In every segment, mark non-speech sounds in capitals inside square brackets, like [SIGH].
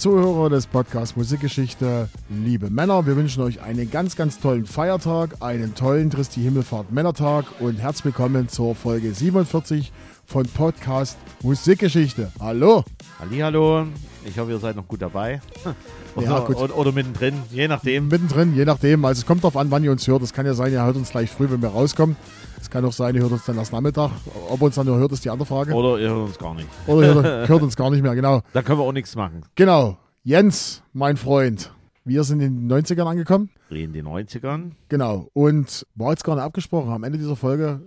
Zuhörer des Podcasts Musikgeschichte, liebe Männer, wir wünschen euch einen ganz, ganz tollen Feiertag, einen tollen Christi Himmelfahrt Männertag und herzlich willkommen zur Folge 47 von Podcast Musikgeschichte. Hallo! Hallo, ich hoffe, ihr seid noch gut dabei. [LAUGHS] Oder, Ja, gut. Oder, oder mittendrin, je nachdem. Mittendrin, je nachdem. Also es kommt darauf an, wann ihr uns hört. Es kann ja sein, ihr hört uns gleich früh, wenn wir rauskommen. Es kann auch sein, ihr hört uns dann erst Nachmittag. Ob ihr uns dann nur hört, ist die andere Frage. Oder ihr hört uns gar nicht. Oder ihr hört, [LAUGHS] hört uns gar nicht mehr, genau. Da können wir auch nichts machen. Genau. Jens, mein Freund. Wir sind in den 90ern angekommen. In den 90ern. Genau. Und war jetzt gar nicht abgesprochen. Am Ende dieser Folge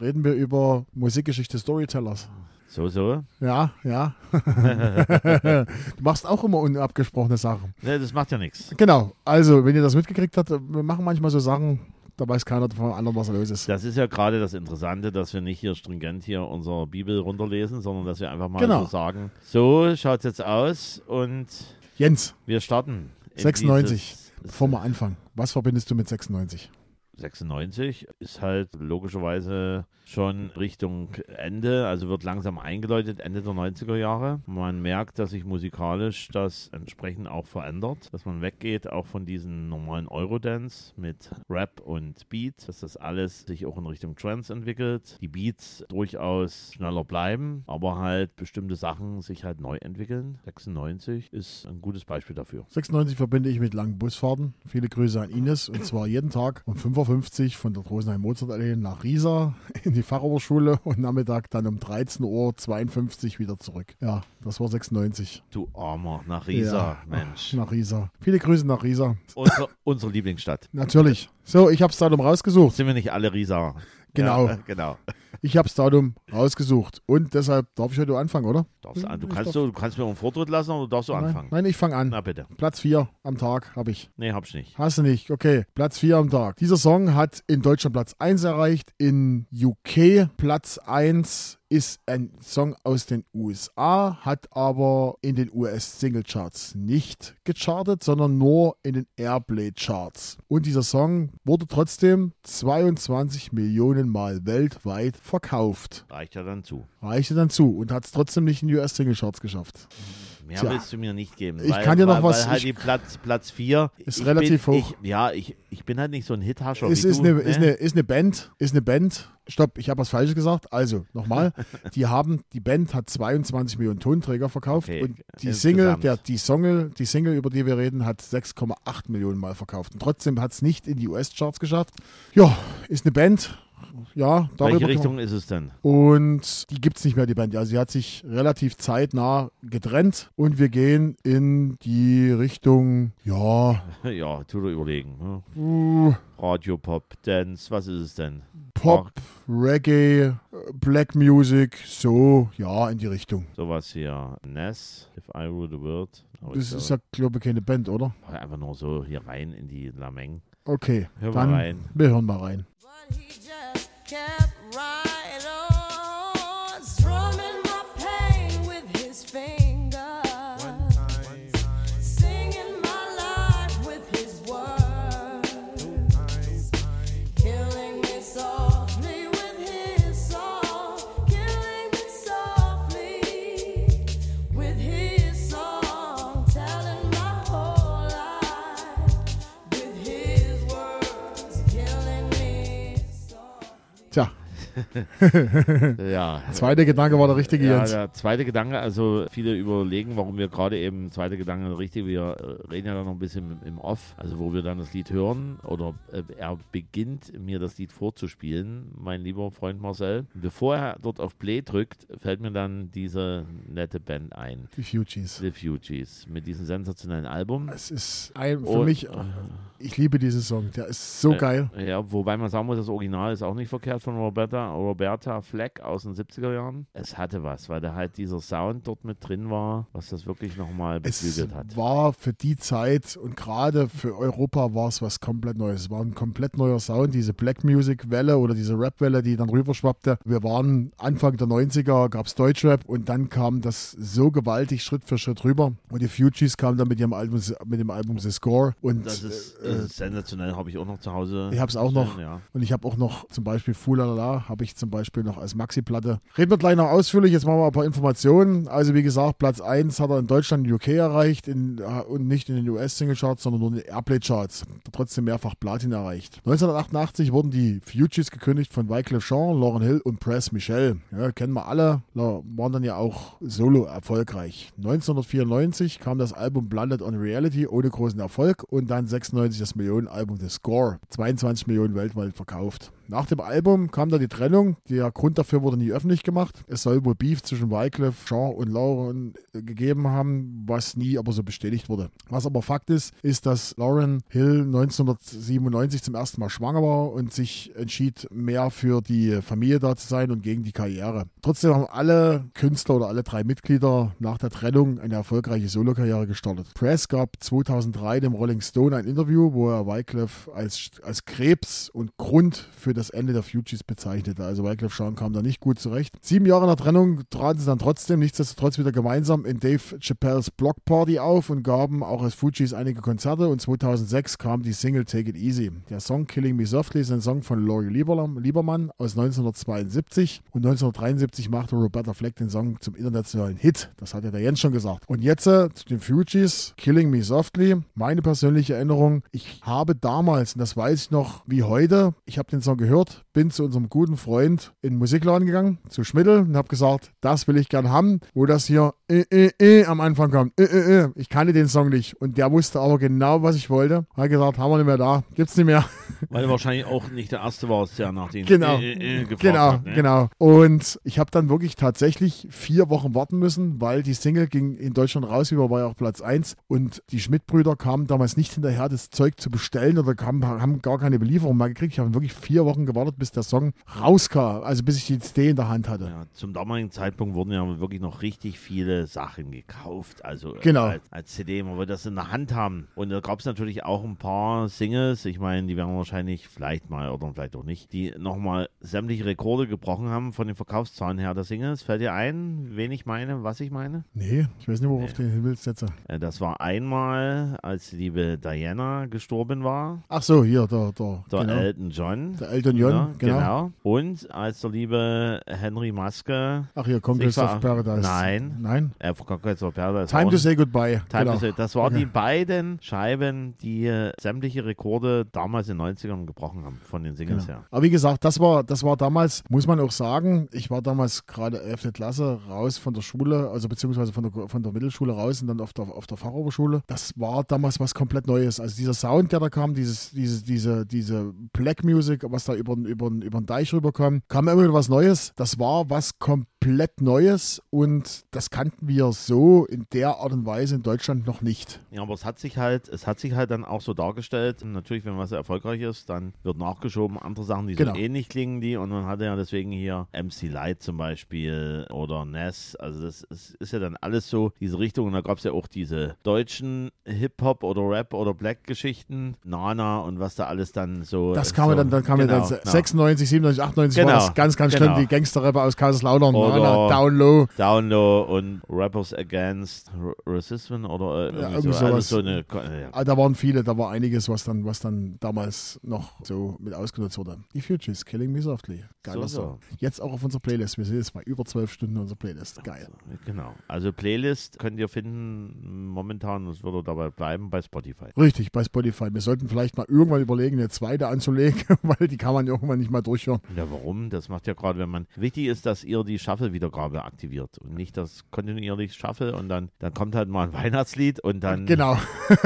reden wir über Musikgeschichte Storytellers. So, so. Ja, ja. [LAUGHS] du machst auch immer unabgesprochene Sachen. Ne, das macht ja nichts. Genau. Also, wenn ihr das mitgekriegt habt, wir machen manchmal so Sachen, da weiß keiner vom anderen, was los ist. Das ist ja gerade das Interessante, dass wir nicht hier stringent hier unsere Bibel runterlesen, sondern dass wir einfach mal Genau. so sagen, so schaut es jetzt aus und Jens, wir starten. in 96. dieses- Bevor wir anfangen, was verbindest du mit 96? 96 ist halt logischerweise schon Richtung Ende, also wird langsam eingeläutet, Ende der 90er Jahre. Man merkt, dass sich musikalisch das entsprechend auch verändert, dass man weggeht auch von diesen normalen Eurodance mit Rap und Beat, dass das alles sich auch in Richtung Trance entwickelt, die Beats durchaus schneller bleiben, aber halt bestimmte Sachen sich halt neu entwickeln. 96 ist ein gutes Beispiel dafür. 96 verbinde ich mit langen Busfahrten. Viele Grüße an Ines. Und zwar jeden Tag um 5.50 Uhr von der Rosenheim Mozart Allee nach Riesa [LAUGHS] in die Fachoberschule und Nachmittag dann um 13.52 Uhr wieder zurück. Ja, das war 96. Du Armer, nach Riesa, Ja, Mensch. Nach Riesa. Viele Grüße nach Riesa. Unsere, unsere Lieblingsstadt. Natürlich. So, ich habe das Datum rausgesucht. Sind wir nicht alle Riesa? Genau. Ja, [LAUGHS] genau. Ich habe das Datum rausgesucht. Und deshalb darf ich heute anfangen, oder? Darfst du, kannst du, du kannst mir einen Vortritt lassen oder darfst du Nein, anfangen? nein, ich fange an. Na bitte. Platz 4 am Tag habe ich. Nee, hab ich nicht. Hast du nicht? Okay. Platz 4 am Tag. Dieser Song hat in Deutschland Platz 1 erreicht, in UK Platz 1 ist ein Song aus den USA, hat aber in den US-Single-Charts nicht gechartet, sondern nur in den Airplay-Charts. Und dieser Song wurde trotzdem 22 Millionen Mal weltweit verkauft. Reicht ja dann zu. Reichte dann zu und hat es trotzdem nicht in die US-Single-Charts geschafft. Mehr Tja. willst du mir nicht geben. Ich weil, kann dir noch weil, was- Weil halt ich- die Platz, Platz 4 Ist relativ bin, hoch. Ich, ja, ich, ich bin halt nicht so ein Hithascher Es ist du. eine, ne? ist, eine, ist eine Band, ist eine Band. Stopp, ich habe was Falsches gesagt. Also, nochmal. [LAUGHS] die haben, die Band hat 22 Millionen Tonträger verkauft Okay, und die insgesamt. Single, der, die Single, die Single, über die wir reden, hat 6,8 Millionen Mal verkauft. Und trotzdem hat es nicht in die US-Charts geschafft. Ja, ist eine Band. Ja, darüber Welche Richtung ist es denn? und die gibt es nicht mehr, die Band. Also sie hat sich relativ zeitnah getrennt und wir gehen in die Richtung, ja, [LAUGHS] Ja, tu dir überlegen. Ne? uh, Radio, Pop, Dance, was ist es denn? Pop, Reggae, Black Music, so, ja, in die Richtung. Sowas hier. Ness, If I Rule the World. Aber Das ist glaube, ja, glaube ich, keine Band, oder? einfach nur so hier rein in die Lameng. Okay, Hör mal dann rein. wir hören mal rein. kept right. Softly. [LAUGHS] Ja. zweiter Gedanke war der richtige, Ja, Jens. der zweite Gedanke, also viele überlegen, warum wir gerade eben, zweite Gedanke, richtig, wir äh, reden ja dann noch ein bisschen im, Off, also wo wir dann das Lied hören oder äh, er beginnt mir das Lied vorzuspielen, mein lieber Freund Marcel. Bevor er dort auf Play drückt, fällt mir dann diese nette Band ein, Die Fugees. The Fugees, mit diesem sensationellen Album. Es ist ein, für Und- mich, ich liebe diesen Song, der ist so Äh, geil. Ja, wobei man sagen muss, das Original ist auch nicht verkehrt von Roberta, Roberta Fleck aus den 70er Jahren. Es hatte was, weil da halt dieser Sound dort mit drin war, was das wirklich nochmal Es beflügelt hat. war für die Zeit und gerade für Europa war es was komplett Neues. Es war ein komplett neuer Sound, diese Black Music Welle oder diese Rap Welle, die dann rüberschwappte. Wir waren Anfang der 90er, gab es Deutschrap und dann kam das so gewaltig Schritt für Schritt rüber. Und die Fugees kamen dann mit ihrem Album, mit dem Album The Score und Das ist, äh, das ist sensationell, habe ich auch noch zu Hause. ich habe es auch noch Ja. und ich habe auch noch zum Beispiel Fulalala, habe ich zum Beispiel noch als Maxi-Platte. Reden wir gleich noch ausführlich, jetzt machen wir ein paar Informationen. Also wie gesagt, Platz 1 hat er in Deutschland und UK erreicht in, äh, und nicht in den US-Single-Charts, sondern nur in den Airplay-Charts. Trotzdem mehrfach Platin erreicht. 1988 wurden die Fugees gekündigt von Wyclef Jean, Lauren Hill und Press Michelle. Ja, kennen wir alle, waren dann ja auch solo erfolgreich. 1994 kam das Album Blinded on Reality ohne großen Erfolg und dann 96 das Millionenalbum The Score. 22 Millionen weltweit verkauft. Nach dem Album kam dann die Trennung. Der Grund dafür wurde nie öffentlich gemacht. Es soll wohl Beef zwischen Wyclef, Jean und Lauren gegeben haben, was nie aber so bestätigt wurde. Was aber Fakt ist, ist, dass Lauren Hill 1997 zum ersten Mal schwanger war und sich entschied, mehr für die Familie da zu sein und gegen die Karriere. Trotzdem haben alle Künstler oder alle drei Mitglieder nach der Trennung eine erfolgreiche Solokarriere gestartet. Press gab 2003 dem Rolling Stone ein Interview, wo er Wyclef als, als Krebs und Grund für das Ende der Fugees bezeichnete. Also Wyclef Jean kam da nicht gut zurecht. Sieben Jahre nach Trennung traten sie dann trotzdem nichtsdestotrotz wieder gemeinsam in Dave Chappelles Block Party auf und gaben auch als Fugees einige Konzerte und 2006 kam die Single Take It Easy. Der Song Killing Me Softly ist ein Song von Laurie Liebermann aus 1972 und 1973 machte Roberta Fleck den Song zum internationalen Hit. Das hat ja der Jens schon gesagt. Und jetzt äh, zu den Fugees, Killing Me Softly. Meine persönliche Erinnerung, ich habe damals, und das weiß ich noch wie heute, ich habe den Song gehört, bin zu unserem guten Freund in den Musikladen gegangen, zu Schmidl und habe gesagt, das will ich gern haben, wo das hier äh, äh, äh, am Anfang kommt. Äh, äh, äh. Ich kannte den Song nicht und der wusste aber genau, was ich wollte. Hat gesagt, haben wir nicht mehr da, gibt's nicht mehr. [LAUGHS] Weil er wahrscheinlich auch nicht der Erste war, der nach den Genau. äh, äh, äh, gefragt Genau, hat. Ne? genau. Und ich habe dann wirklich tatsächlich vier Wochen warten müssen, weil die Single ging in Deutschland raus, wie war ja auch Platz 1. Und die Schmidt-Brüder kamen damals nicht hinterher, das Zeug zu bestellen oder kamen, haben gar keine Belieferung mehr gekriegt. Ich habe wirklich vier Wochen gewartet, bis der Song rauskam, also bis ich die CD in der Hand hatte. Ja, zum damaligen Zeitpunkt wurden ja wirklich noch richtig viele Sachen gekauft. Also äh, Genau. als, als CD, man wollte das in der Hand haben. Und da gab es natürlich auch ein paar Singles, ich meine, die werden wahrscheinlich vielleicht mal oder vielleicht auch nicht, die nochmal sämtliche Rekorde gebrochen haben von den Verkaufszahlen her der Singles. Fällt dir ein, wen ich meine, was ich meine? Nee, ich weiß nicht, worauf du hin willst jetzt. Äh, Das war einmal, als die liebe Diana gestorben war, Ach so, hier, der, der, der genau. Elton John. der Elton John, Ja, genau. Und als der liebe Henry Maske Ach hier, Conquest of Paradise. Nein. Nein? äh, Conquest of Paradise Time to say goodbye. Time genau. to Say. Das waren Okay. die beiden Scheiben, die äh, sämtliche Rekorde damals in den 90ern gebrochen haben, von den Singles Genau. her. Aber wie gesagt, das war, das war damals, muss man auch sagen, ich war damals gerade 11. Klasse raus von der Schule, also beziehungsweise von der, von der Mittelschule raus und dann auf der, auf der Fachoberschule. Das war damals was komplett Neues. Also dieser Sound, der da kam, dieses, diese, diese, diese Black Music, was da über, über, über den Deich rüberkam, kam immer wieder was Neues. Das war was komplett Neues und das kannten wir so in der Art und Weise in Deutschland noch nicht. Ja, aber es hat sich halt, es hat sich halt dann auch so dargestellt. Natürlich, wenn was erfolgreich ist, dann wird nachgeschoben, andere Sachen, die Genau. so ähnlich klingen die. Und man hatte ja deswegen hier MC Light zum Beispiel oder Ness. Also das ist, ist ja dann alles so diese Richtung. Und da gab es ja auch diese deutschen Hip-Hop oder Rap oder Black-Geschichten, Nana und was da alles dann so. Das kam so, ja dann, dann kam ja genau, dann genau. 96, 97, 98 war Genau, das ganz, ganz genau. schlimm. Die Gangsterrapper aus Kaiserslautern, Oder- Down Low. Down Low und Rappers Against Racism oder äh, irgendwie so, sowas. so eine. Ja. Ah, Da waren viele, da war einiges, was dann, was dann damals noch so mit ausgenutzt wurde. Die Futures, Killing Me Softly. Geiler So, so. Jetzt auch auf unserer Playlist. Wir sind jetzt bei über zwölf Stunden unserer Playlist. Geil. Genau. Also Playlist könnt ihr finden momentan, es würde dabei bleiben, bei Spotify. Richtig, bei Spotify. Wir sollten vielleicht mal irgendwann überlegen, eine zweite anzulegen, [LAUGHS] weil die kann man irgendwann nicht mal durchhören. Ja, warum? Das macht ja gerade, wenn man. Wichtig ist, dass ihr die Shuffle-Wiedergabe aktiviert und nicht das kontinuierlich Shuffle und dann, dann kommt halt mal ein [LAUGHS] Weihnachtslied und dann, Genau.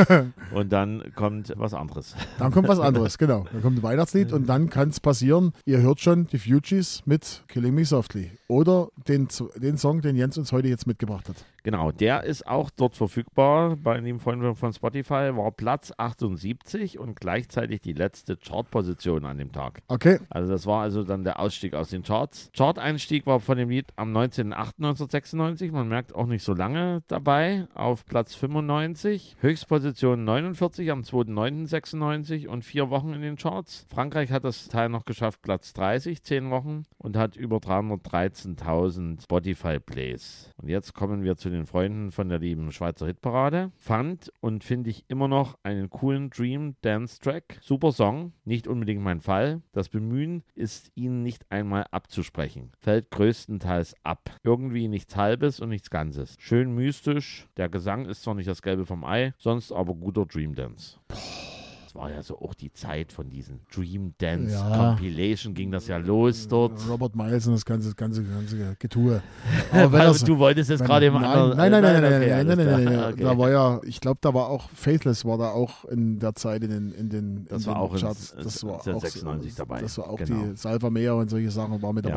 [LAUGHS] und dann kommt was anderes. [LAUGHS] Dann kommt was anderes, genau. Dann kommt ein Weihnachtslied und dann kann es passieren, ihr hört schon die Fugees mit Killing Me Softly. Oder den, den Song, den Jens uns heute jetzt mitgebracht hat. Genau, der ist auch dort verfügbar bei dem Freund von Spotify, war Platz 78 und gleichzeitig die letzte Chartposition an dem Tag. Okay, Also das war also dann der Ausstieg aus den Charts. Chart-Einstieg war von dem Lied am 19.08.1996, man merkt auch nicht so lange dabei, auf Platz 95. Höchstposition 49 am 2.09.96 und vier Wochen in den Charts. Frankreich hat das Teil noch geschafft, Platz 30, zehn Wochen und hat über 313.000 Spotify-Plays. Und jetzt kommen wir zu den Freunden von der lieben Schweizer Hitparade. Fand und finde ich immer noch einen coolen Dream Dance Track. Super Song, nicht unbedingt mein Fall. Das Bemühen ist ihnen nicht einmal abzusprechen. Fällt größtenteils ab. Irgendwie nichts Halbes und nichts Ganzes. Schön mystisch. Der Gesang ist zwar nicht das Gelbe vom Ei, sonst aber guter Dream Dance. Das war ja so auch die Zeit von diesen Dream Dance Ja. Compilation ging das ja los dort. Robert Miles und das ganze, ganze, ganze Getue. [LAUGHS] Aber Also, das- du wolltest jetzt gerade im nein, anderen. nein, nein, nein, nein, okay, nein, nein, nein, nein, klar. nein, Okay. Da war ja, ich glaube, da war auch Faithless war da auch in der Zeit in den, in den, Das in war den auch Charts. Das war auch 1996 dabei. Das war auch Genau. die Salva Meer und solche Sachen war mit Ja.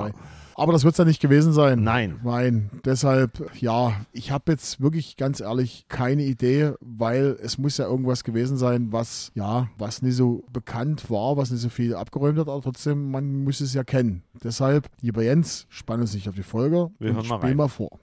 Aber das wird es ja nicht gewesen sein. Nein. Nein, deshalb, ja, ich habe jetzt wirklich ganz ehrlich keine Idee, weil es muss ja irgendwas gewesen sein, was, ja, was nicht so bekannt war, was nicht so viel abgeräumt hat, aber trotzdem, man muss es ja kennen. Deshalb, lieber Jens, spann uns nicht auf die Folge Wir und hören mal spiel rein. mal vor.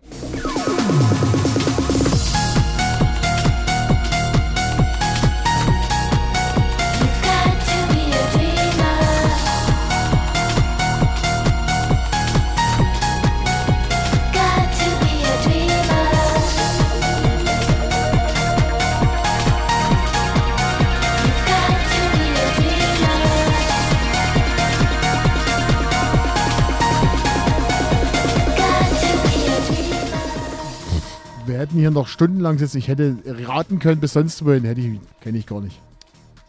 Hätten hier noch stundenlang sitzen. Ich hätte raten können bis sonst wohin. Hätte ich, kenne ich gar nicht.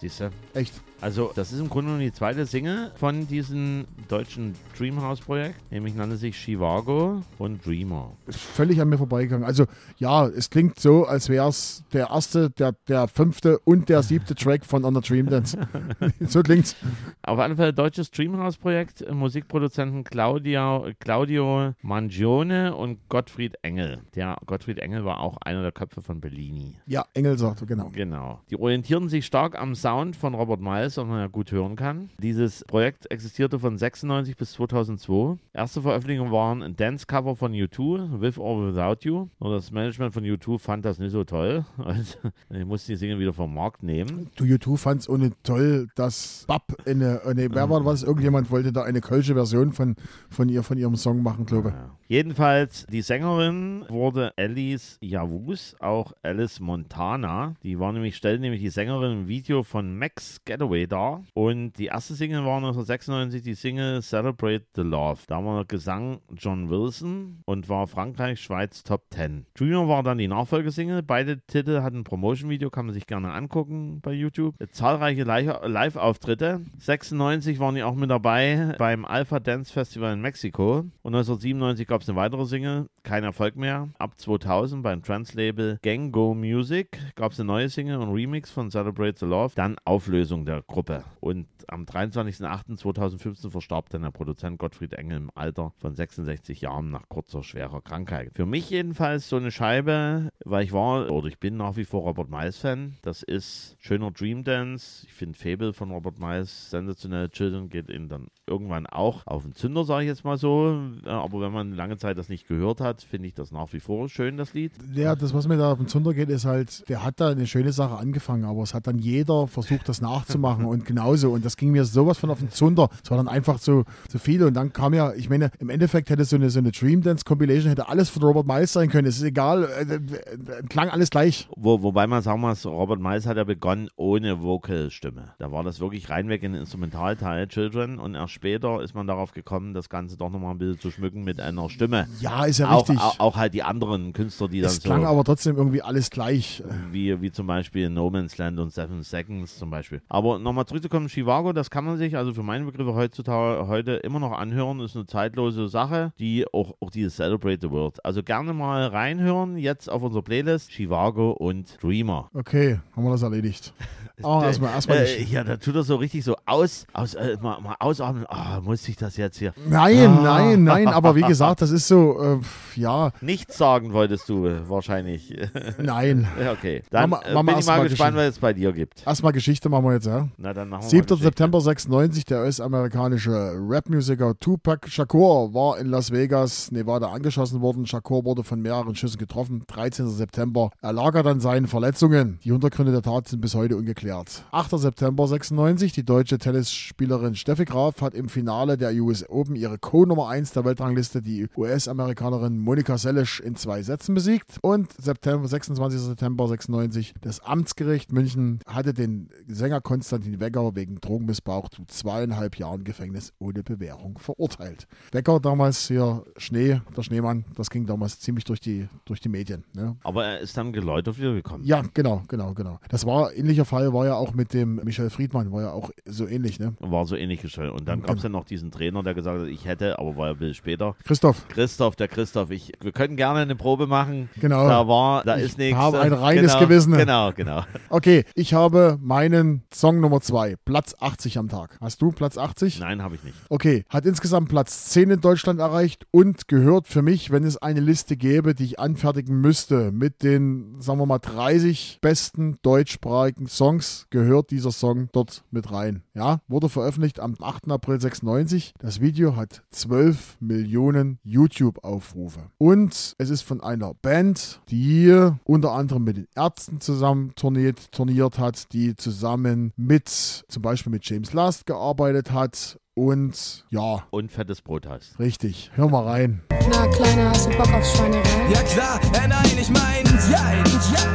Siehst du? Echt. Also, das ist im Grunde genommen die zweite Single von diesem deutschen Dreamhouse-Projekt. Nämlich nannte sich Chivago und Dreamer. Ist völlig an mir vorbeigegangen. Also, ja, es klingt so, als wäre es der erste, der, der fünfte und der siebte Track von On the Dream Dance. [LAUGHS] [LAUGHS] so klingt's. Auf alle Fälle deutsches Dreamhouse-Projekt. äh, Musikproduzenten Claudia, Claudio Mangione und Gottfried Engel. Der Gottfried Engel war auch einer der Köpfe von Bellini. Ja, Engel sagt, genau. Genau. Die orientierten sich stark am Sound von Robert Miles, was man ja gut hören kann. Dieses Projekt existierte von 96 bis 2002. Erste Veröffentlichungen waren ein Dance-Cover von U2, With or Without You. Nur das Management von U2 fand das nicht so toll. Und [LAUGHS] ich musste die Single wieder vom Markt nehmen. Du, U2 fand es ohne toll, dass Bab eine, eine, wer war das? Irgendjemand wollte da eine kölsche Version von, von, ihr, von ihrem Song machen, glaube ich. Ja. Jedenfalls, die Sängerin wurde Alice Yavuz, auch Alice Montana. Die war nämlich, stellte nämlich die Sängerin im Video von Max Getaway dar. Und die erste Single war 1996 die Single Celebrate the Love. Da war Gesang John Wilson und war Frankreich, Schweiz Top 10. Dreamer war dann die Nachfolgesingle. Beide Titel hatten ein Promotion-Video, kann man sich gerne angucken bei YouTube. Zahlreiche Li- Live-Auftritte. 96 waren die auch mit dabei beim Alpha Dance Festival in Mexiko. Und 1997 gab es eine weitere Single, kein Erfolg mehr. Ab 2000 beim Trans-Label Gang Go Music gab es eine neue Single und Remix von Celebrate the Love. Dann Auflösung der Gruppe. Und am 23.08.2015 verstarb dann der Produzent Gottfried Engel im Alter von 66 Jahren nach kurzer, schwerer Krankheit. Für mich jedenfalls so eine Scheibe, weil ich war oder ich bin nach wie vor Robert Miles-Fan. Das ist schöner Dream Dance. Ich finde Fable von Robert Miles sensationell. Children geht ihn dann irgendwann auch auf den Zünder, sage ich jetzt mal so. Äh, Aber wenn man lange Zeit das nicht gehört hat, finde ich das nach wie vor schön, das Lied. Ja, das, was mir da auf den Zunder geht, ist halt, der hat da eine schöne Sache angefangen, aber es hat dann jeder versucht, das nachzumachen und genauso. Und das ging mir sowas von auf den Zunder. Es war dann einfach so, so viel. Und dann kam ja, ich meine, im Endeffekt hätte so eine, so eine Dream Dance Compilation, hätte alles von Robert Miles sein können. Es ist egal, äh, äh, klang alles gleich. Wo, wobei man sagen muss, Robert Miles hat ja begonnen ohne Vocal-Stimme. Da war das wirklich reinweg in den Instrumentalteil Children und erst später ist man darauf gekommen, das Ganze doch nochmal ein bisschen zu schmücken mit einer Stimme. Ja, ist ja auch, richtig. auch, auch halt die anderen Künstler, die dann es so, klang aber trotzdem irgendwie alles gleich. wie, wie zum Beispiel No Man's Land und Seven Seconds zum Beispiel. Aber nochmal zurückzukommen, Chivago, das kann man sich also für meine Begriffe heutzutage heute immer noch anhören, ist eine zeitlose Sache, die auch, auch dieses Celebrate the World. Also gerne mal reinhören, jetzt auf unserer Playlist, Chivago und Dreamer. Okay, haben wir das erledigt. Oh, [LAUGHS] erstmal, erstmal Äh, nicht. ja, da tut er so richtig so aus, aus äh, mal, mal ausatmen. Ah, muss ich das jetzt hier? Nein, Ah. nein, nein, aber wie gesagt, das ist so, äh, ja, Nichts sagen wolltest du wahrscheinlich. [LAUGHS] nein. Okay. Dann wir- äh, wir bin ich mal gespannt, was es bei dir gibt. Erstmal Geschichte machen wir jetzt, ja. Na, dann machen wir 7. mal Geschichte. September 96, der US-amerikanische Rap-Musiker Tupac Shakur war in Las Vegas, Nevada, angeschossen worden. Shakur wurde von mehreren Schüssen getroffen. 13. September er dann seinen Verletzungen. Die Hintergründe der Tat sind bis heute ungeklärt. 8. September 96, die deutsche Tennisspielerin Steffi Graf hat im Finale der US Open ihre Co-Nummer 1 der Weltrangliste, die US-Amerikanerin Monika Seles, in zwei Sätzen besiegt. Und September, 26. September 96, das Amtsgericht München hatte den Sänger Konstantin Wecker wegen Drogenmissbrauch zu zweieinhalb Jahren Gefängnis ohne Bewährung verurteilt. Wecker damals hier Schnee, der Schneemann, das ging damals ziemlich durch die, durch die Medien. Ne? Aber er ist dann geläutert wiedergekommen. Ja, genau, genau, genau. Das war ähnlicher Fall, war ja auch mit dem Michael Friedmann, war ja auch so ähnlich, ne? War so ähnlich gestellt. Und dann gab es ja noch diesen Trainer, der gesagt hat, ich hätte, aber war ein bisschen später. Christoph, Christoph, der Christoph, ich, wir können gerne eine Probe machen. Genau. Da war, da Ich ist nichts. habe ein reines genau, Gewissen. Genau, genau. okay, ich habe meinen Song Nummer 2, Platz 80 am Tag. Hast du Platz 80? Nein, habe ich nicht. Okay, hat insgesamt Platz 10 in Deutschland erreicht und gehört für mich, wenn es eine Liste gäbe, die ich anfertigen müsste, mit den, sagen wir mal, 30 besten deutschsprachigen Songs, gehört dieser Song dort mit rein. Ja, wurde veröffentlicht am 8. April 96. Das Video hat 12 Millionen YouTube-Aufrufe. Und es ist von einer Band, die unter anderem mit den Ärzten zusammen turniert, turniert hat, die zusammen mit, zum Beispiel mit James Last gearbeitet hat. Und ja, Und fettes Brot hast. richtig. Hör mal rein. Na, Kleiner, hast du Bock auf Schweinerei? Ja klar, äh, nein, ich mein, jein, ja.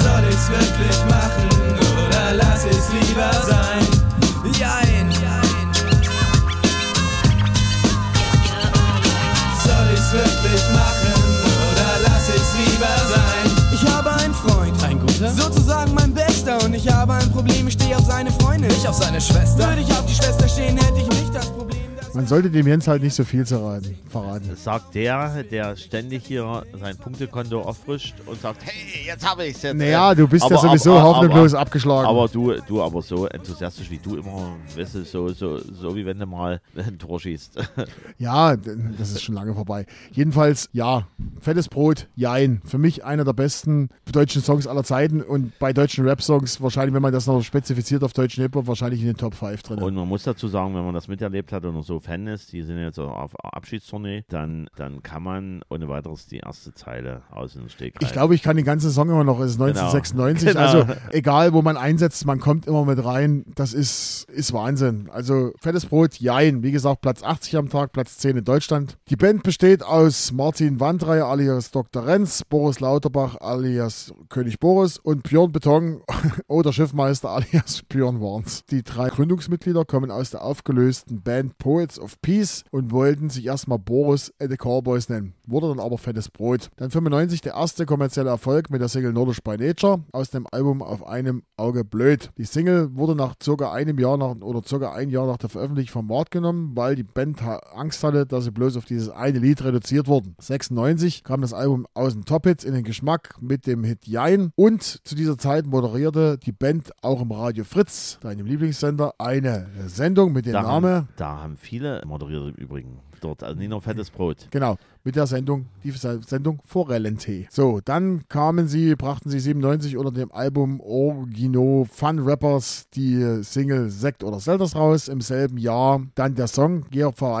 Soll ich's wirklich habe ein Problem, ich stehe auf seine Freundin, ich auf seine Schwester. Würde ich auf die Schwester stehen, hätte ich nicht das Problem, Man sollte dem Jens halt nicht so viel zerraten, verraten. Das sagt der, der ständig hier sein Punktekonto auffrischt und sagt, hey, jetzt habe ich's jetzt. Naja, du bist ja Aber- sowieso aber- hoffnungslos aber- abgeschlagen. Aber du, du aber so enthusiastisch wie du immer, weißt du, so, so, so wie wenn du mal ein Tor schießt. [LAUGHS] Ja, das ist schon lange vorbei. Jedenfalls, ja, fettes Brot, jein. Für mich einer der besten deutschen Songs aller Zeiten und bei deutschen Rap-Songs wahrscheinlich, wenn man das noch spezifiziert auf deutschen Hip-Hop, wahrscheinlich in den Top 5 drin. Und man muss dazu sagen, wenn man das miterlebt hat und so Fan ist, die sind jetzt auf Abschiedstournee, dann, dann kann man ohne weiteres die erste Zeile aus dem Steg ich glaube, ich kann den ganzen Song immer noch. Es ist 1996. Genau. Also egal, wo man einsetzt, man kommt immer mit rein. Das ist, ist Wahnsinn. Also fettes Brot, jein. Wie gesagt, Platz 80 am Tag, Platz 10 in Deutschland. Die Band besteht aus Martin Wandrei alias Dr. Renz, Boris Lauterbach alias König Boris und Björn Beton [LAUGHS] oder Schiffmeister alias Björn Warns. Die drei Gründungsmitglieder kommen aus der aufgelösten Band Poets of Peace und wollten sich erstmal Boris and the Cowboys nennen. Wurde dann aber fettes Brot. Dann 95 der erste kommerzielle Erfolg mit der Single Nordisch by Nature aus dem Album Auf einem Auge blöd. Die Single wurde nach circa einem Jahr nach, oder circa ein Jahr nach der Veröffentlichung vom Markt genommen, weil die Band Angst hatte, dass sie bloß auf dieses eine Lied reduziert wurden. 96 kam das Album aus den Top-Hits in den Geschmack mit dem Hit Jein und zu dieser Zeit moderierte die Band auch im Radio Fritz, deinem Lieblingssender, eine Sendung mit dem Namen da haben viele moderiert im Übrigen dort, also nicht nur fettes Brot. Genau, mit der Sendung, die Sendung Forellentee. So, dann kamen sie, brachten sie 97 unter dem Album Origino Fun Rappers die Single Sekt oder Selters raus. Im selben Jahr dann der Song Georg V.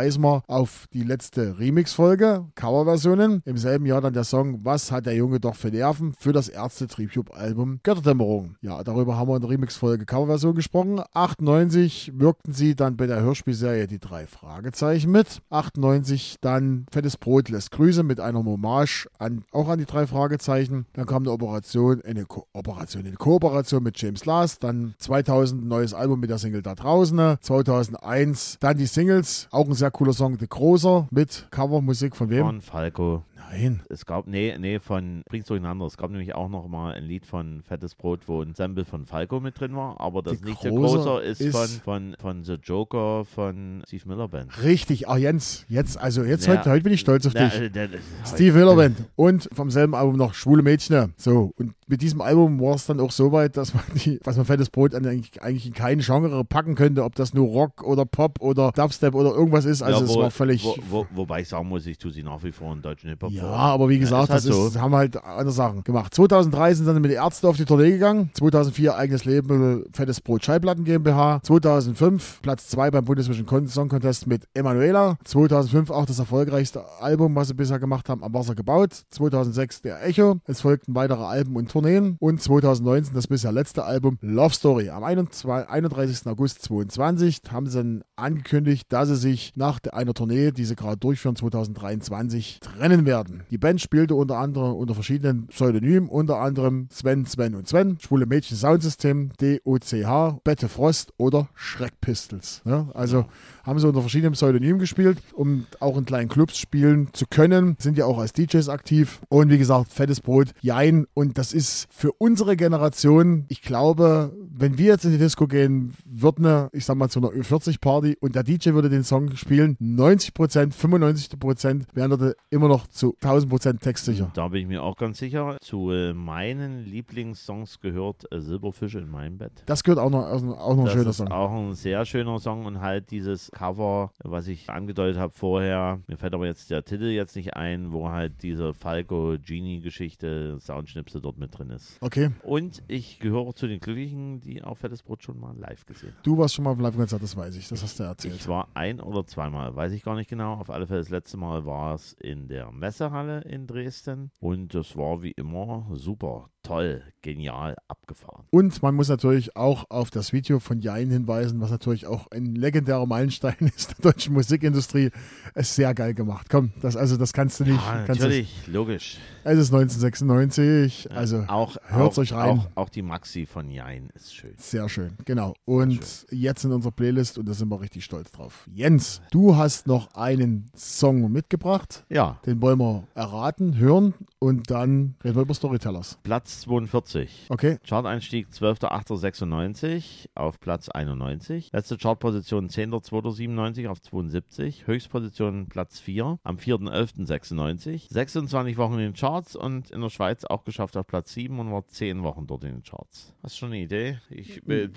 Auf die letzte Remix-Folge, Coverversionen. Im selben Jahr dann der Song Was hat der Junge doch für Nerven für das Ärzte Tribute-Album Götterdämmerung. Ja, darüber haben wir in der Remix-Folge Coverversion gesprochen. 98 wirkten sie dann bei der Hörspielserie Die drei Fragezeichen mit. 98 dann Fettes Brot lässt Grüße mit einer Hommage an, auch an die drei Fragezeichen. Dann kam eine Operation, eine Ko Operation, eine Kooperation mit James Last. Dann 2000 ein neues Album mit der Single Da draußen. 2001 dann die Singles, auch ein sehr cooler Song, The Großer mit Covermusik von wem? Von Falco. Nein. Es gab, nee, nee, von Bring's durcheinander. Es gab nämlich auch noch mal ein Lied von Fettes Brot, wo ein Sample von Falco mit drin war, aber das Die nicht der Großer ist, ist- von, von, von The Joker von Steve Miller Band. Richtig, ah Jens, jetzt, also jetzt Ja. heute, heute bin ich stolz auf dich. äh, der- der- Steve Miller Band und vom selben Album noch Schwule Mädchen. So, und mit diesem Album war es dann auch so weit, dass man die, was man fettes Brot eigentlich, eigentlich in kein Genre packen könnte, ob das nur Rock oder Pop oder Dubstep oder irgendwas ist. Also Ja, es wo- war völlig. Wo, wo, wobei ich sagen muss, ich tue sie nach wie vor in deutschen Hip-Hop ja, aber wie gesagt, halt das, ist, so. haben halt andere Sachen gemacht. 2003 sind dann mit den Ärzten auf die Tournee gegangen. 2004 eigenes Label Fettes Brot Schallplatten GmbH. 2005 Platz 2 beim Bundesvision Con- Song Contest mit Emanuela. 2005 auch das erfolgreichste Album, was sie bisher gemacht haben, am Wasser gebaut. 2006 der Echo. Es folgten weitere Alben und Tourneen. Und 2019 das bisher letzte Album Love Story. Am 21 31. August 2022 haben sie dann angekündigt, dass sie sich nach einer Tournee, die sie gerade durchführen, 2023 trennen werden. Die Band spielte unter anderem unter verschiedenen Pseudonymen, unter anderem Sven, Sven und Sven, Schwule Mädchen Soundsystem, DOCH, Bette Frost oder Schreck Pistols. Ja, also haben sie unter verschiedenen Pseudonymen gespielt, um auch in kleinen Clubs spielen zu können. Sind ja auch als DJs aktiv. Und wie gesagt, fettes Brot, Jein. Und das ist für unsere Generation, ich glaube, wenn wir jetzt in die Disco gehen, wird eine, ich sag mal, zu einer Ü40-Party und der DJ würde den Song spielen, 90 Prozent, 95 Prozent wären dort immer noch zu 1000 Prozent textsicher. Da bin ich mir auch ganz sicher. Zu äh, meinen Lieblingssongs gehört äh, Silberfische in meinem Bett. Das gehört auch noch, auch noch ein Das schöner ist Song. auch ein sehr schöner Song und halt dieses Cover, was ich angedeutet habe vorher. Mir fällt aber jetzt der Titel jetzt nicht ein, wo halt diese Falco-Genie-Geschichte, Soundschnipsel dort mit drin ist. Okay, Und ich gehöre zu den Glücklichen, die auch Fettes Brot schon mal live gesehen haben. du warst schon mal auf dem Live-Konzert, das weiß ich, das hast du erzählt. Ich war ein oder zweimal, weiß ich gar nicht genau. Auf alle Fälle das letzte Mal war es in der Messehalle in Dresden und das war wie immer super, toll, genial, abgefahren. Und man muss natürlich auch auf das Video von Jein hinweisen, was natürlich auch ein legendärer Meilenstein [LAUGHS] ist der deutschen Musikindustrie. Es ist sehr geil gemacht. Komm, das, also das kannst du nicht. Ja, kannst natürlich, logisch. es ist 1996, also auch, auch, euch rein. Auch, auch die Maxi von Jein ist schön. Sehr schön, genau. Und jetzt in unserer Playlist, und da sind wir richtig stolz drauf. Jens, du hast noch einen Song mitgebracht. Ja, Den wollen wir erraten, hören und dann reden wir über Storytellers. Platz 42. Okay? Chart-Einstieg 12.08.96 auf Platz 91. Letzte Chartposition 10.02.97 auf 72. Höchstposition Platz 4 am 4.11.96. 26 Wochen in den Charts und in der Schweiz auch geschafft auf Platz 7 und war 10 Wochen dort in den Charts. Hast du schon eine Idee? Ich, äh,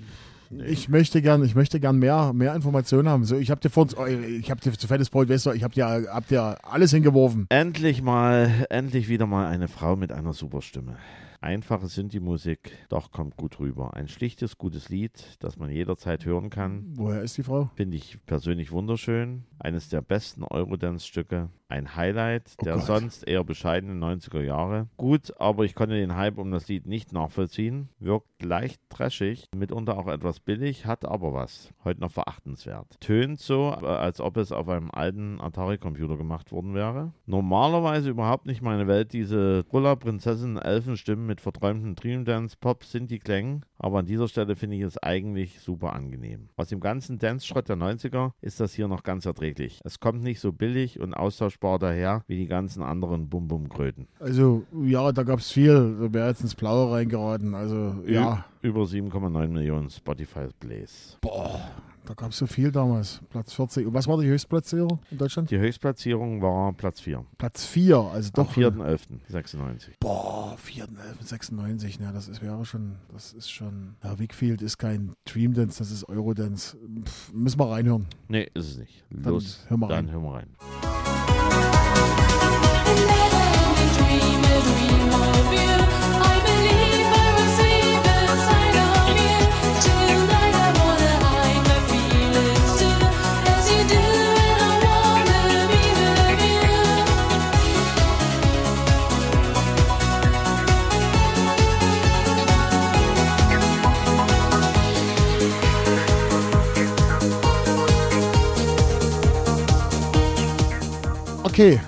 nee. Ich möchte gern, ich möchte gern mehr, mehr Informationen haben. So, ich habe dir vor uns, oh, ich habe dir zu fettes weißt du, ich habe dir, hab dir alles hingeworfen. Endlich mal, endlich wieder mal eine Frau mit einer super Stimme. Einfache Synthi-Musik, doch kommt gut rüber. Ein schlichtes, gutes Lied, das man jederzeit hören kann. Woher ist die Frau? Finde ich persönlich wunderschön. Eines der besten Eurodance-Stücke. Ein Highlight Oh der Gott. sonst eher bescheidenen 90er Jahre. Gut, aber ich konnte den Hype um das Lied nicht nachvollziehen. Wirkt leicht trashig, mitunter auch etwas billig, hat aber was. Heute noch verachtenswert. Tönt so, äh, als ob es auf einem alten Atari-Computer gemacht worden wäre. Normalerweise überhaupt nicht meine Welt, diese Brüller, Prinzessin, Elfenstimmen mit verträumten Dream Dance, Pop, Sinti-Klängen. Aber an dieser Stelle finde ich es eigentlich super angenehm. Aus dem ganzen Dance-Schrott der 90er ist das hier noch ganz erträglich. Es kommt nicht so billig und austauschbar daher wie die ganzen anderen Bum-Bum-Kröten. Also, ja, da gab es viel. Da wäre jetzt ins Blaue reingeraten. Also, ja, Über 7,9 Millionen Spotify-Plays. boah, da gab es so viel damals. Platz 40. Und was war die Höchstplatzierung in Deutschland? Die Höchstplatzierung war Platz 4. Platz 4, also Am doch. 4.11.96. Boah, 4.11.96, ne, das ist, wäre schon, das ist schon, ja, Wickfield ist kein Dream Dance, das ist Eurodance. Pff, müssen wir reinhören. Nee, ist es nicht. Dann Los, hören wir dann rein. hören wir rein. Okay,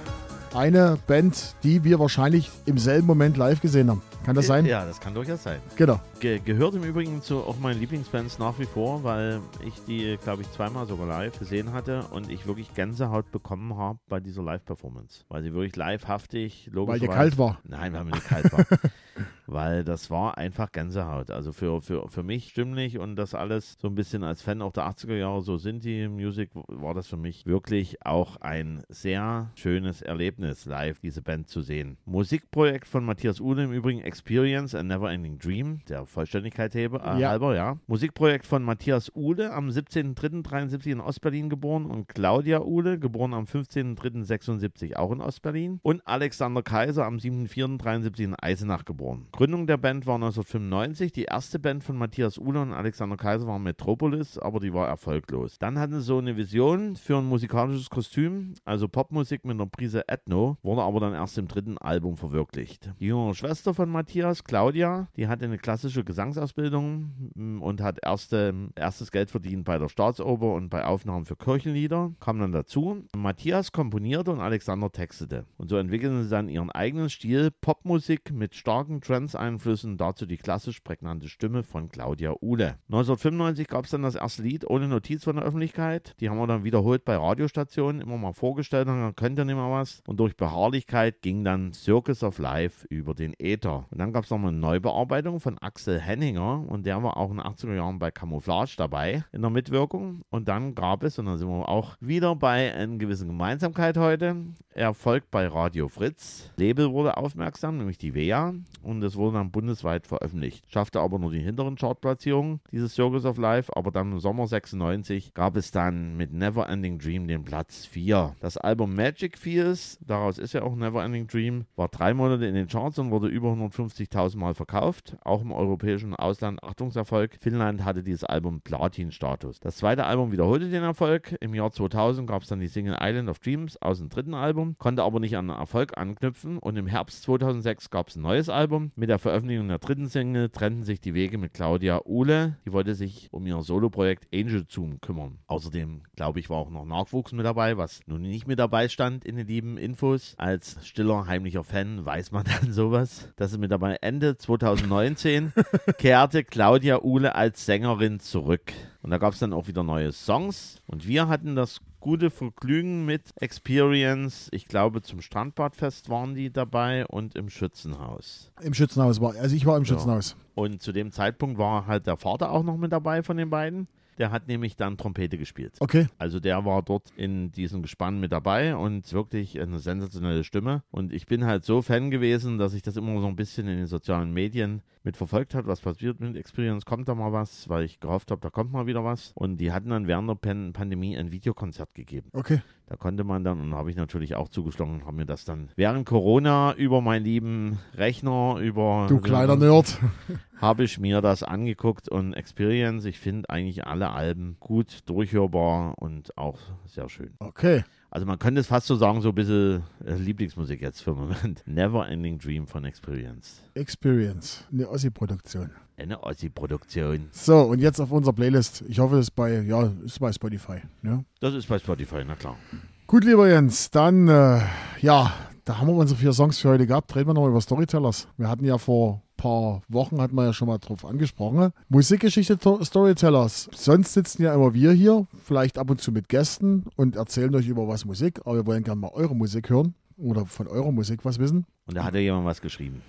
eine Band, die wir wahrscheinlich im selben Moment live gesehen haben. Kann das sein? Ja, das kann durchaus sein. Genau. Ge gehört im Übrigen zu auch meinen Lieblingsbands nach wie vor, weil ich die, glaube ich, zweimal sogar live gesehen hatte und ich wirklich Gänsehaut bekommen habe bei dieser Live-Performance. Weil sie wirklich livehaftig, Weil logischerweise... dir kalt war. Nein, weil mir nicht kalt war. [LAUGHS] weil das war einfach Gänsehaut. Also für, für, für mich stimmlich und das alles so ein bisschen als Fan auch der 80er Jahre, so sind die Music, war das für mich wirklich auch ein sehr schönes Erlebnis, live diese Band zu sehen. Musikprojekt von Matthias Uhle im Übrigen Experience, A Never Ending Dream, der Vollständigkeit hebe, äh, Ja. halber, ja. Musikprojekt von Matthias Uhle, am 17.03.73 in Ostberlin geboren und Claudia Uhle, geboren am 15.03.76 auch in Ostberlin und Alexander Kaiser am 7.04.73 in Eisenach geboren. Gründung der Band war 1995. Die erste Band von Matthias Uhle und Alexander Kaiser war Metropolis, aber die war erfolglos. Dann hatten sie so eine Vision für ein musikalisches Kostüm, also Popmusik mit einer Prise Ethno, wurde aber dann erst im dritten Album verwirklicht. Die jüngere Schwester von Matthias, Claudia, die hatte eine klassische Gesangsausbildung mm, und hat erste, erstes Geld verdient bei der Staatsoper und bei Aufnahmen für Kirchenlieder, kam dann dazu. Matthias komponierte und Alexander textete. Und so entwickelten sie dann ihren eigenen Stil, Popmusik mit starken Trance-Einflüssen, dazu die klassisch prägnante Stimme von Claudia Uhle. 1995 gab es dann das erste Lied ohne Notiz von der Öffentlichkeit. Die haben wir dann wiederholt bei Radiostationen immer mal vorgestellt und dann könnt ihr nicht mehr was. Und durch Beharrlichkeit ging dann Circus of Life über den Äther. Und dann gab es nochmal eine Neubearbeitung von Axel Henninger und der war auch in den 80er Jahren bei Camouflage dabei in der Mitwirkung. Und dann gab es, und da sind wir auch wieder bei einer gewissen Gemeinsamkeit heute, Erfolg bei Radio Fritz. Label wurde aufmerksam, nämlich die WEA, und es wurde dann bundesweit veröffentlicht. Schaffte aber nur die hinteren Chartplatzierungen, dieses Circus of Life, aber dann im Sommer 96 gab es dann mit Never Ending Dream den Platz 4. Das Album Magic Fears, daraus ist ja auch Never Ending Dream, war drei Monate in den Charts und wurde über 150.000 Mal verkauft, auch im europäischen Ausland Achtungserfolg. Finnland hatte dieses Album Platin-Status. Das zweite Album wiederholte den Erfolg. Im Jahr 2000 gab es dann die Single Island of Dreams aus dem dritten Album, konnte aber nicht an Erfolg anknüpfen und im Herbst 2006 gab es ein neues Album. Mit der Veröffentlichung der dritten Single trennten sich die Wege mit Claudia Uhle. Die wollte sich um ihr Soloprojekt Angel Zoom kümmern. Außerdem, glaube ich, war auch noch Nachwuchs mit dabei, was nun nicht mit dabei stand in den lieben Infos. Als stiller, heimlicher Fan weiß man [LAUGHS] dann sowas. Das ist mit dabei. Ende 2019 [LAUGHS] kehrte Claudia Uhle als Sängerin zurück. Und da gab es dann auch wieder neue Songs. Und wir hatten das gute Vergnügen mit Experience. Ich glaube, zum Strandbadfest waren die dabei und im Schützenhaus. Im Schützenhaus war, also ich war im Schützenhaus. Und zu dem Zeitpunkt war halt der Vater auch noch mit dabei von den beiden. Der hat nämlich dann Trompete gespielt. Okay. Also der war dort in diesem Gespann mit dabei und wirklich eine sensationelle Stimme. Und ich bin halt so Fan gewesen, dass ich das immer so ein bisschen in den sozialen Medien mitverfolgt habe, was passiert mit Experience, kommt da mal was, weil ich gehofft habe, da kommt mal wieder was. Und die hatten dann während der Pan Pandemie ein Videokonzert gegeben. Okay. Da konnte man dann, und habe ich natürlich auch zugeschlagen und habe mir das dann während Corona über meinen lieben Rechner, über Du kleiner Nerd. [LAUGHS] habe ich mir das angeguckt und Experience, ich finde eigentlich alle Alben gut durchhörbar und auch sehr schön. Okay. Also man könnte es fast so sagen, so ein bisschen äh, Lieblingsmusik jetzt für den Moment. [LAUGHS] Never Ending Dream von Experience. Experience. Eine Ossi-Produktion. Eine Ossi-Produktion. So, und jetzt auf unserer Playlist. Ich hoffe, es ist bei, ja, ist bei Spotify. Ne? Das ist bei Spotify, na klar. Gut, lieber Jens, dann, äh, ja, da haben wir unsere vier Songs für heute gehabt. Reden wir noch über Storytellers. Wir hatten ja vor paar Wochen, hatten wir ja schon mal drauf angesprochen. Musikgeschichte To- Storytellers. Sonst sitzen ja immer wir hier, vielleicht ab und zu mit Gästen und erzählen euch über was Musik, aber wir wollen gerne mal eure Musik hören oder von eurer Musik was wissen. Und da hat ja jemand was geschrieben.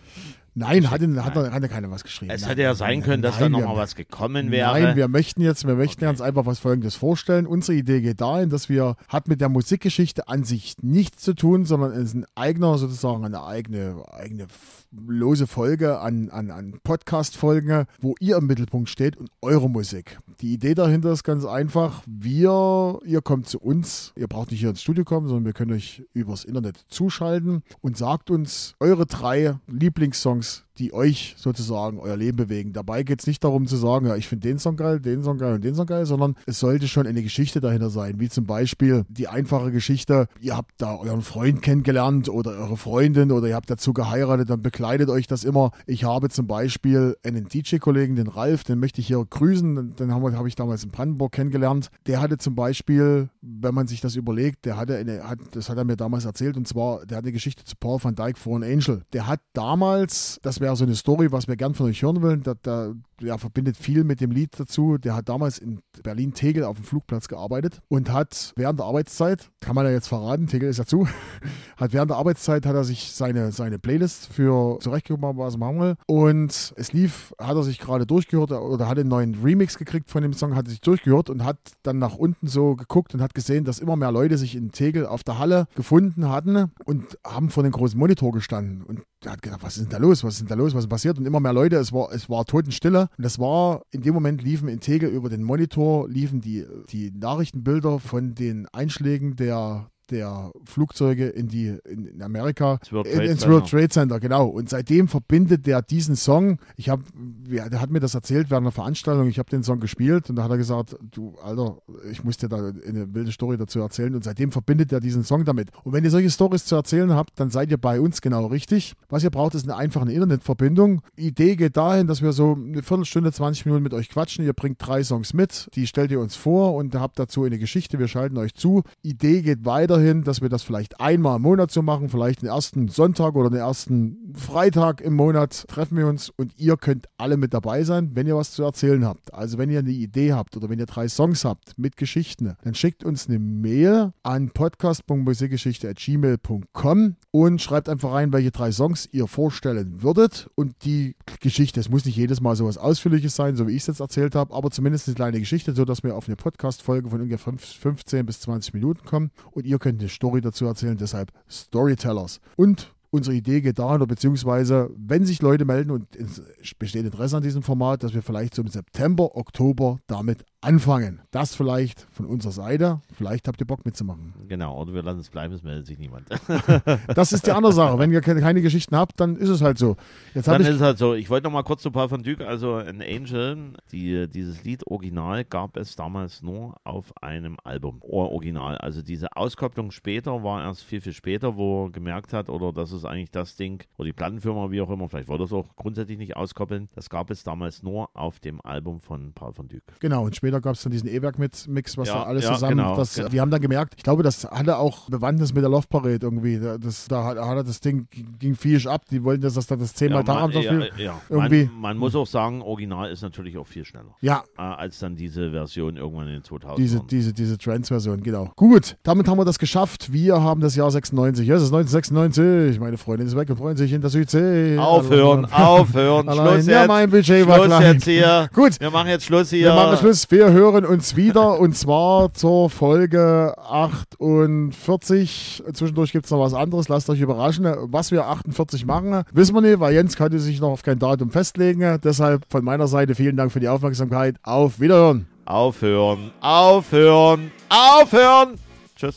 Nein, hat, hat, hat, hat ja keiner was geschrieben. Es Nein, hätte ja sein nein, können, dass nein, da nochmal was gekommen wäre. Nein, wir möchten jetzt, wir möchten Okay. ganz einfach was Folgendes vorstellen. Unsere Idee geht dahin, dass wir, hat mit der Musikgeschichte an sich nichts zu tun, sondern es ist ein eigener, sozusagen eine eigene, eigene lose Folge an, an, an Podcast-Folgen, wo ihr im Mittelpunkt steht und eure Musik. Die Idee dahinter ist ganz einfach. Wir, ihr kommt zu uns, ihr braucht nicht hier ins Studio kommen, sondern wir können euch übers Internet zuschalten und sagt uns eure drei Lieblingssongs, die euch sozusagen euer Leben bewegen. Dabei geht es nicht darum zu sagen, ja, ich finde den Song geil, den Song geil und den Song geil, sondern es sollte schon eine Geschichte dahinter sein, wie zum Beispiel die einfache Geschichte, ihr habt da euren Freund kennengelernt oder eure Freundin oder ihr habt dazu geheiratet, dann begleitet euch das immer. Ich habe zum Beispiel einen DJ-Kollegen, den Ralf, den möchte ich hier grüßen, den habe hab ich damals in Brandenburg kennengelernt. Der hatte zum Beispiel, wenn man sich das überlegt, der hatte eine, hat, das hat er mir damals erzählt, und zwar, der hat eine Geschichte zu Paul van Dyke for an Angel. Der hat damals, das wäre so eine Story, was wir gern von euch hören wollen, da, da ja, verbindet viel mit dem Lied dazu. Der hat damals in Berlin-Tegel auf dem Flugplatz gearbeitet und hat während der Arbeitszeit, kann man ja jetzt verraten, Tegel ist ja zu, [LAUGHS] hat während der Arbeitszeit hat er sich seine, seine Playlist für zurechtgemacht, was er machen will. Und es lief, hat er sich gerade durchgehört oder hat einen neuen Remix gekriegt von dem Song, hat sich durchgehört und hat dann nach unten so geguckt und hat gesehen, dass immer mehr Leute sich in Tegel auf der Halle gefunden hatten und haben vor dem großen Monitor gestanden. Und der hat gedacht, was ist denn da los? Was ist denn da los? Was ist passiert? Und immer mehr Leute, es war, es war Totenstille. Und das war, in dem Moment liefen in Tegel über den Monitor, liefen die, die Nachrichtenbilder von den Einschlägen der, der Flugzeuge in die in, Amerika World in, ins. World Trade Center, genau. Und seitdem verbindet der diesen Song. Ich habe, der hat mir das erzählt während einer Veranstaltung. Ich habe den Song gespielt und da hat er gesagt, du Alter, ich muss dir da eine wilde Story dazu erzählen. Und seitdem verbindet er diesen Song damit. Und wenn ihr solche Stories zu erzählen habt, dann seid ihr bei uns genau richtig. Was ihr braucht, ist eine einfache Internetverbindung. Idee geht dahin, dass wir so eine Viertelstunde, 20 Minuten mit euch quatschen. Ihr bringt drei Songs mit, die stellt ihr uns vor und habt dazu eine Geschichte. Wir schalten euch zu. Idee geht weiterhin, dass wir das vielleicht einmal im Monat so machen, vielleicht den ersten Sonntag oder den ersten Freitag im Monat treffen wir uns und ihr könnt alle mit dabei sein, wenn ihr was zu erzählen habt. Also wenn ihr eine Idee habt oder wenn ihr drei Songs habt mit Geschichten, dann schickt uns eine Mail an podcast.musikgeschichte.gmail.com und schreibt einfach rein, welche drei Songs ihr vorstellen würdet und die Geschichte, es muss nicht jedes Mal so was Ausführliches sein, so wie ich es jetzt erzählt habe, aber zumindest eine kleine Geschichte, so dass wir auf eine Podcast-Folge von ungefähr fünf- 15 bis 20 Minuten kommen und ihr könnt eine Story dazu erzählen, deshalb Storytellers. Und unsere Idee geht dahin, oder beziehungsweise, wenn sich Leute melden und es besteht Interesse an diesem Format, dass wir vielleicht im September, Oktober damit anfangen. Das vielleicht von unserer Seite. Vielleicht habt ihr Bock mitzumachen. Genau, oder wir lassen es bleiben, es meldet sich niemand. [LAUGHS] Das ist die andere Sache. Wenn ihr keine, keine Geschichten habt, dann ist es halt so. Jetzt Dann habe ist ich. es halt so, ich wollte noch mal kurz zu Paul von Dyk, also ein Angel, die, dieses Lied Original gab es damals nur auf einem Album, Or- Original. Also diese Auskopplung später war erst viel, viel später, wo er gemerkt hat, oder das ist eigentlich das Ding, oder die Plattenfirma, wie auch immer, vielleicht wollte er es auch grundsätzlich nicht auskoppeln, das gab es damals nur auf dem Album von Paul von Dyk. Genau, und später gab es dann diesen E-Werk-Mix, was Ja, da alles ja, zusammen. genau, das, genau. Die haben dann gemerkt, ich glaube, das hatte auch Bewandtnis mit der Love Parade irgendwie. Das, da hat, das Ding ging viel ab. Die wollten, dass das dann das zehnmal ja, Tag ja, ja. irgendwie- Man, man muss auch sagen, Original ist natürlich auch viel schneller. Ja, äh, als dann diese Version irgendwann in den 2000ern. Diese, diese, diese Trance-Version, genau. Gut, damit haben wir das geschafft. Wir haben das Jahr 96. Ja, es ist 1996. Meine Freundin ist weg und freuen sich in der Südsee. Aufhören, aufhören, [LAUGHS] Allein. Schluss Ja, jetzt. mein Budget war Schluss klein. jetzt hier. Gut. Wir machen jetzt Schluss hier. Wir machen Schluss. Wir hören uns wieder und zwar zur Folge 48. Zwischendurch gibt es noch was anderes. Lasst euch überraschen. Was wir 48 machen, wissen wir nicht, weil Jens konnte sich noch auf kein Datum festlegen. Deshalb von meiner Seite vielen Dank für die Aufmerksamkeit. Auf Wiederhören. Aufhören, aufhören, aufhören. Tschüss.